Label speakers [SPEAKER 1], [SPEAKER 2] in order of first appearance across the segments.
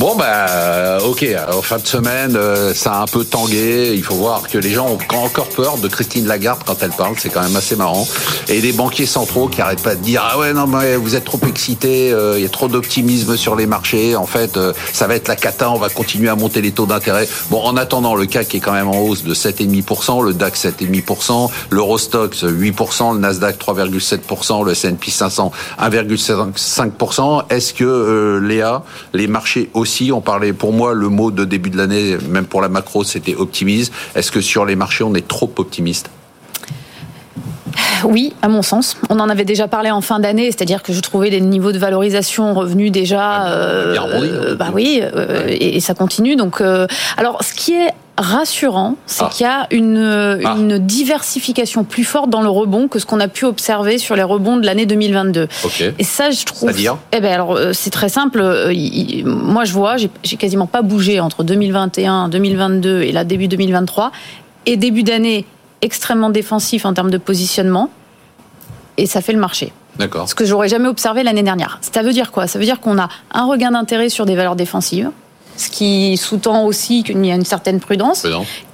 [SPEAKER 1] Bon, bah, ok. En fin de semaine, euh, ça a un peu tangué. Il faut voir que les gens ont encore peur de Christine Lagarde quand elle parle. C'est quand même assez marrant. Et des banquiers centraux qui arrêtent pas de dire ah ouais non mais vous êtes trop excités. euh, Il y a trop d'optimisme sur les marchés. En fait, euh, ça va être la cata. On va continuer à monter les taux d'intérêt. Bon, en attendant, le CAC est quand même en hausse de 7,5%, le DAX 7,5%, l'Eurostox 8%, le Nasdaq 3,7%, le S&P 500 1,5%. Est-ce que euh, Léa, les marchés aussi, on parlait pour moi le mot de début de l'année, même pour la macro, c'était optimisme. Est-ce que sur les marchés, on est trop optimiste?
[SPEAKER 2] Oui, à mon sens. On en avait déjà parlé en fin d'année, c'est-à-dire que je trouvais les niveaux de valorisation revenus déjà.
[SPEAKER 1] Ouais, bien
[SPEAKER 2] euh, bah oui, euh, et, et ça continue. Donc, euh, alors, ce qui est rassurant, c'est
[SPEAKER 1] Ah.
[SPEAKER 2] qu'il y a une,
[SPEAKER 1] Ah.
[SPEAKER 2] une diversification plus forte dans le rebond que ce qu'on a pu observer sur les rebonds de l'année 2022.
[SPEAKER 1] Ok.
[SPEAKER 2] Et ça, je trouve.
[SPEAKER 1] C'est-à-dire?
[SPEAKER 2] Eh ben alors, euh, c'est très simple. Euh, moi, je vois, j'ai quasiment pas bougé entre 2021, 2022 et là début 2023, et début d'année extrêmement défensif en termes de positionnement, et ça fait le marché.
[SPEAKER 1] D'accord.
[SPEAKER 2] Ce que j'aurais jamais observé l'année dernière. Ça veut dire quoi? Ça veut dire qu'on a un regain d'intérêt sur des valeurs défensives, ce qui sous-tend aussi qu'il y a une certaine prudence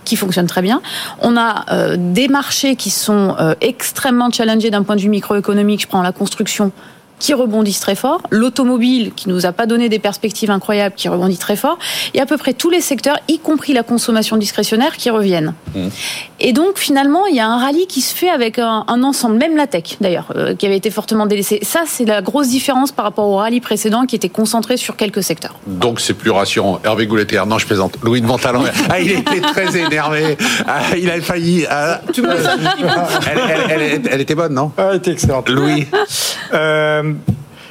[SPEAKER 2] qui fonctionne très bien. On a euh, des marchés qui sont euh, extrêmement challengés d'un point de vue microéconomique. Je prends la construction qui rebondissent très fort, l'automobile qui nous a pas donné des perspectives incroyables qui rebondit très fort, et à peu près tous les secteurs, y compris la consommation discrétionnaire, qui reviennent.
[SPEAKER 1] Mmh.
[SPEAKER 2] Et donc finalement, il y a un rallye qui se fait avec un, un ensemble, même la tech d'ailleurs, euh, qui avait été fortement délaissée. Ça, c'est la grosse différence par rapport au rallye précédent qui était concentré sur quelques secteurs.
[SPEAKER 1] Donc c'est plus rassurant. Hervé Goulettier, non je plaisante. Louis de Montalon, ah, il était très énervé. Ah, il a failli. ah, elle, elle- elle- elle était bonne, non?
[SPEAKER 3] Ah, elle était excellente.
[SPEAKER 1] Louis,
[SPEAKER 3] Euh,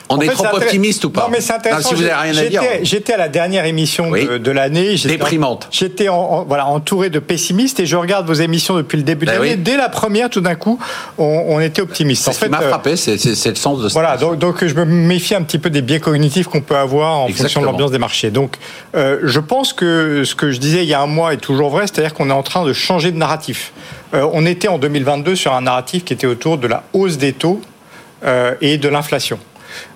[SPEAKER 1] on
[SPEAKER 3] en
[SPEAKER 1] est
[SPEAKER 3] fait,
[SPEAKER 1] trop optimiste ou pas
[SPEAKER 3] Non, mais c'est intéressant.
[SPEAKER 1] si vous
[SPEAKER 3] J'ai-
[SPEAKER 1] n'avez rien à
[SPEAKER 3] j'étais-
[SPEAKER 1] dire.
[SPEAKER 3] J'étais à la dernière émission
[SPEAKER 1] Oui.
[SPEAKER 3] de, de l'année.
[SPEAKER 1] Déprimante.
[SPEAKER 3] J'étais en, en- voilà, entouré de pessimistes et je regarde vos émissions depuis le début de
[SPEAKER 1] Ben
[SPEAKER 3] l'année.
[SPEAKER 1] oui.
[SPEAKER 3] Dès la première, tout d'un coup, on, on était optimiste.
[SPEAKER 1] Ce qui m'a
[SPEAKER 3] euh,
[SPEAKER 1] frappé, c'est le sens de ça.
[SPEAKER 3] Voilà, donc, donc je me méfie un petit peu des biais cognitifs qu'on peut avoir en fonction de l'ambiance des marchés. Donc, euh, je pense que ce que je disais il y a un mois est toujours vrai, c'est-à-dire qu'on est en train de changer de narratif. Euh, on était en 2022 sur un narratif qui était autour de la hausse des taux et de l'inflation.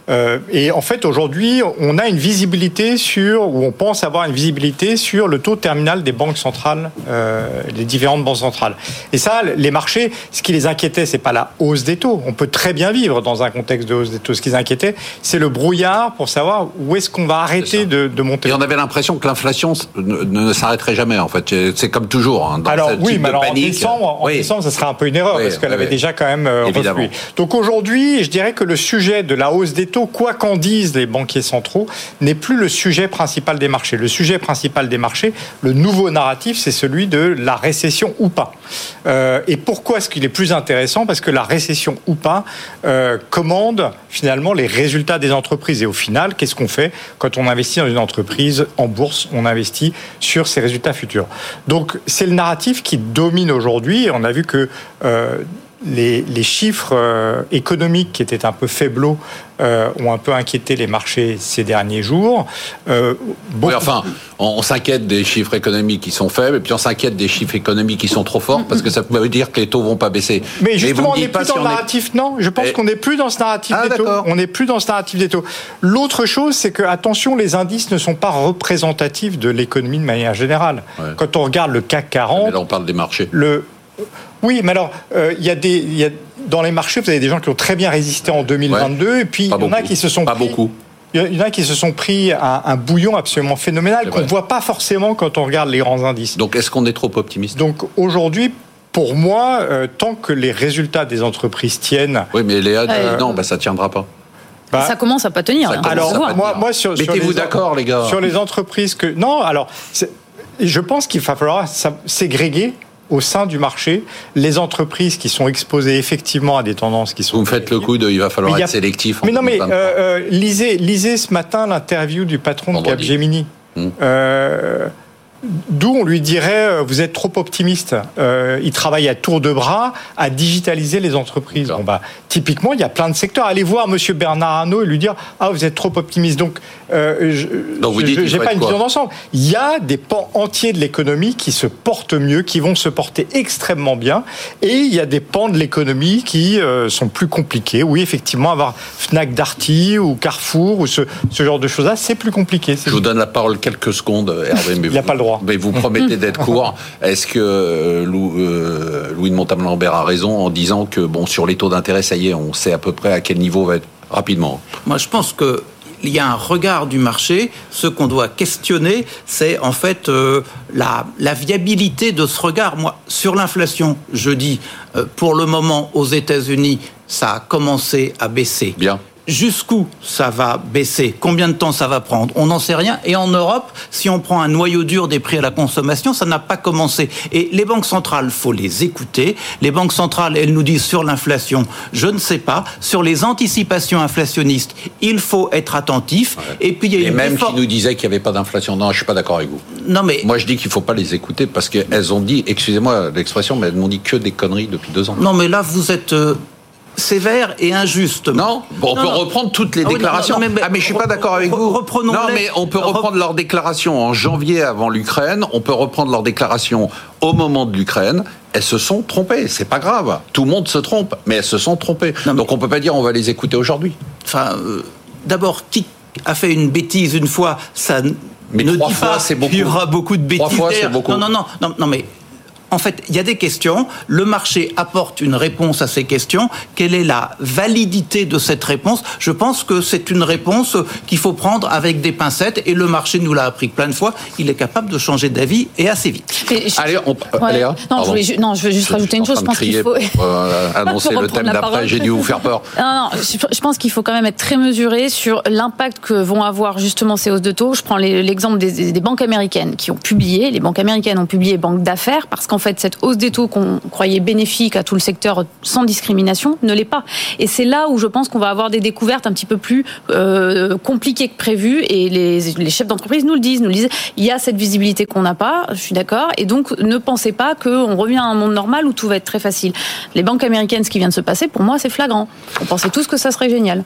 [SPEAKER 3] Euh, et en fait, aujourd'hui, on a une visibilité sur, ou on pense avoir une visibilité sur le taux terminal des banques centrales, euh, les différentes banques centrales. Et ça, les marchés, ce qui les inquiétait, c'est pas la hausse des taux. On peut très bien vivre dans un contexte de hausse des taux. Ce qui les inquiétait, c'est le brouillard pour savoir où est-ce qu'on va arrêter de, de monter.
[SPEAKER 1] Et on avait l'impression que l'inflation ne, ne s'arrêterait jamais, en fait. C'est comme toujours. Hein, dans
[SPEAKER 3] Alors oui, mais alors en décembre, en
[SPEAKER 1] Oui.
[SPEAKER 3] décembre, ça serait un peu une erreur
[SPEAKER 1] Oui,
[SPEAKER 3] parce qu'elle
[SPEAKER 1] oui,
[SPEAKER 3] avait déjà quand même euh, reflué. Donc aujourd'hui, je dirais que le sujet de la hausse des taux, quoi qu'en disent les banquiers centraux, n'est plus le sujet principal des marchés. Le sujet principal des marchés, le nouveau narratif, c'est celui de la récession ou pas. Euh, et pourquoi est-ce qu'il est plus intéressant? Parce que la récession ou pas euh, commande finalement les résultats des entreprises. Et au final, qu'est-ce qu'on fait? Quand on investit dans une entreprise en bourse On investit sur ses résultats futurs. Donc c'est le narratif qui domine aujourd'hui. On a vu que euh, les, les chiffres euh, économiques qui étaient un peu faiblots euh, ont un peu inquiété les marchés ces derniers jours. Euh,
[SPEAKER 1] Oui, enfin, on, on s'inquiète des chiffres économiques qui sont faibles, et puis on s'inquiète des chiffres économiques qui sont trop forts, parce que ça veut dire que les taux vont pas baisser.
[SPEAKER 3] Mais justement,
[SPEAKER 1] me
[SPEAKER 3] on n'est
[SPEAKER 1] pas
[SPEAKER 3] plus
[SPEAKER 1] si
[SPEAKER 3] dans le
[SPEAKER 1] est-
[SPEAKER 3] narratif. Non, je pense
[SPEAKER 1] Eh.
[SPEAKER 3] qu'on n'est plus dans ce narratif
[SPEAKER 1] Ah,
[SPEAKER 3] des taux. On n'est plus dans ce narratif des taux. L'autre chose, c'est que attention, les indices ne sont pas représentatifs de l'économie de manière générale.
[SPEAKER 1] Ouais.
[SPEAKER 3] Quand on regarde le CAC
[SPEAKER 1] Mais
[SPEAKER 3] 40,
[SPEAKER 1] là, on parle des marchés.
[SPEAKER 3] le oui, mais alors euh, il y a des il y a dans les marchés, vous avez des gens qui ont très bien résisté en 2022, et puis il y en a qui se sont
[SPEAKER 1] Pas
[SPEAKER 3] pris-
[SPEAKER 1] beaucoup.
[SPEAKER 3] Il y en a qui se sont pris un, un bouillon absolument phénoménal qu'on ne voit pas forcément quand on regarde les grands indices.
[SPEAKER 1] Donc, est-ce qu'on est trop optimiste?
[SPEAKER 3] Donc aujourd'hui, pour moi, euh, tant que les résultats des entreprises tiennent,
[SPEAKER 1] Oui, mais Léa dit
[SPEAKER 2] Euh,
[SPEAKER 1] non, bah, ça tiendra pas.
[SPEAKER 3] bah,
[SPEAKER 2] ça commence à pas tenir.
[SPEAKER 1] Ça
[SPEAKER 2] hein.
[SPEAKER 3] alors moi,
[SPEAKER 1] tenir.
[SPEAKER 3] moi sur,
[SPEAKER 1] Mettez-vous
[SPEAKER 3] les-
[SPEAKER 1] d'accord, les gars.
[SPEAKER 3] Sur les entreprises que non, alors je pense qu'il va falloir ségréguer au sein du marché les entreprises qui sont exposées effectivement à des tendances qui sont.
[SPEAKER 1] Vous me faites le coup de il va falloir
[SPEAKER 3] Mais
[SPEAKER 1] être
[SPEAKER 3] a-
[SPEAKER 1] sélectif. en
[SPEAKER 3] Mais non, mais
[SPEAKER 1] 2023.
[SPEAKER 3] euh, euh, lisez, lisez ce matin l'interview du patron de
[SPEAKER 1] Vendredi.
[SPEAKER 3] Capgemini.
[SPEAKER 1] Hmm.
[SPEAKER 3] Euh, D'où on lui dirait, euh, vous êtes trop optimiste. Euh, il travaille à tour de bras à digitaliser les entreprises. Bon, bah, typiquement, il y a plein de secteurs. Allez voir Monsieur Bernard Arnault et lui dire, ah, vous êtes trop optimiste. Donc, euh, je n'ai pas une vision d'ensemble. Il y a des pans entiers de l'économie qui se portent mieux, qui vont se porter extrêmement bien, et il y a des pans de l'économie qui euh, sont plus compliqués. Oui, effectivement, avoir Fnac Darty ou Carrefour ou ce, ce genre de choses-là, c'est plus compliqué.
[SPEAKER 1] Je vous donne la parole quelques secondes, Hervé.
[SPEAKER 3] il n'y a pas le droit.
[SPEAKER 1] Mais vous promettez d'être court. Est-ce que euh, euh, Louis de Montalembert a raison en disant que bon sur les taux d'intérêt, ça y est, on sait à peu près à quel niveau va être rapidement?
[SPEAKER 4] Moi, je pense que il y a un regard du marché. Ce qu'on doit questionner, c'est en fait euh, la, la, viabilité de ce regard. Moi, sur l'inflation, je dis, pour le moment, aux États-Unis, ça a commencé à baisser.
[SPEAKER 1] Bien.
[SPEAKER 4] Jusqu'où ça va baisser? Combien de temps ça va prendre? On n'en sait rien. Et en Europe, si on prend un noyau dur des prix à la consommation, ça n'a pas commencé. Et les banques centrales, faut les écouter. Les banques centrales, elles nous disent sur l'inflation, je ne sais pas. Sur les anticipations inflationnistes, il faut être attentif.
[SPEAKER 1] Et puis il y a Et même qui nous disaient qu'il n'y avait pas d'inflation. Non, je suis pas d'accord avec vous.
[SPEAKER 4] Non mais
[SPEAKER 1] moi je dis qu'il faut pas les écouter parce qu'elles ont dit, excusez-moi l'expression, mais elles m'ont dit que des conneries depuis deux ans.
[SPEAKER 4] Non mais là vous êtes euh, sévère et injuste.
[SPEAKER 1] Non, on peut reprendre toutes les ah déclarations. mais, ah mais je suis pas d'accord avec vous.
[SPEAKER 4] Reprenons
[SPEAKER 1] non, mais on peut reprendre leurs déclarations en janvier avant l'Ukraine. On peut reprendre leurs déclarations au moment de l'Ukraine. Elles se sont trompées. C'est pas grave. Tout le monde se trompe, mais elles se sont trompées. Donc on peut pas dire on va les écouter aujourd'hui.
[SPEAKER 4] Enfin, euh, d'abord, qui a fait une bêtise une fois, ça
[SPEAKER 1] mais
[SPEAKER 4] ne
[SPEAKER 1] trois
[SPEAKER 4] dit
[SPEAKER 1] fois,
[SPEAKER 4] c'est
[SPEAKER 1] beaucoup.
[SPEAKER 4] Il y aura beaucoup de bêtises.
[SPEAKER 1] Trois fois, c'est beaucoup.
[SPEAKER 4] Non, non, non, non, non, mais en fait, il y a des questions. Le marché apporte une réponse à ces questions. Quelle est la validité de cette réponse? Je pense que c'est une réponse qu'il faut prendre avec des pincettes. Et le marché nous l'a appris plein de fois. Il est capable de changer d'avis et assez vite.
[SPEAKER 1] Allez, on...
[SPEAKER 2] non, je non, je veux juste rajouter une chose. Je pense qu'il faut
[SPEAKER 1] euh, annoncer le thème d'après. J'ai dû vous faire peur.
[SPEAKER 2] Non, non, je pense qu'il faut quand même être très mesuré sur l'impact que vont avoir justement ces hausses de taux. Je prends l'exemple des, des banques américaines qui ont publié. Les banques américaines ont publié banque d'affaires parce qu'en en fait, cette hausse des taux qu'on croyait bénéfique à tout le secteur sans discrimination ne l'est pas. Et c'est là où je pense qu'on va avoir des découvertes un petit peu plus euh, compliquées que prévues. Et les, chefs d'entreprise nous le disent, nous le disent. Il y a cette visibilité qu'on n'a pas. Je suis d'accord. Et donc, ne pensez pas qu'on revient à un monde normal où tout va être très facile. Les banques américaines, ce qui vient de se passer, pour moi, c'est flagrant. On pensait tous que ça serait génial.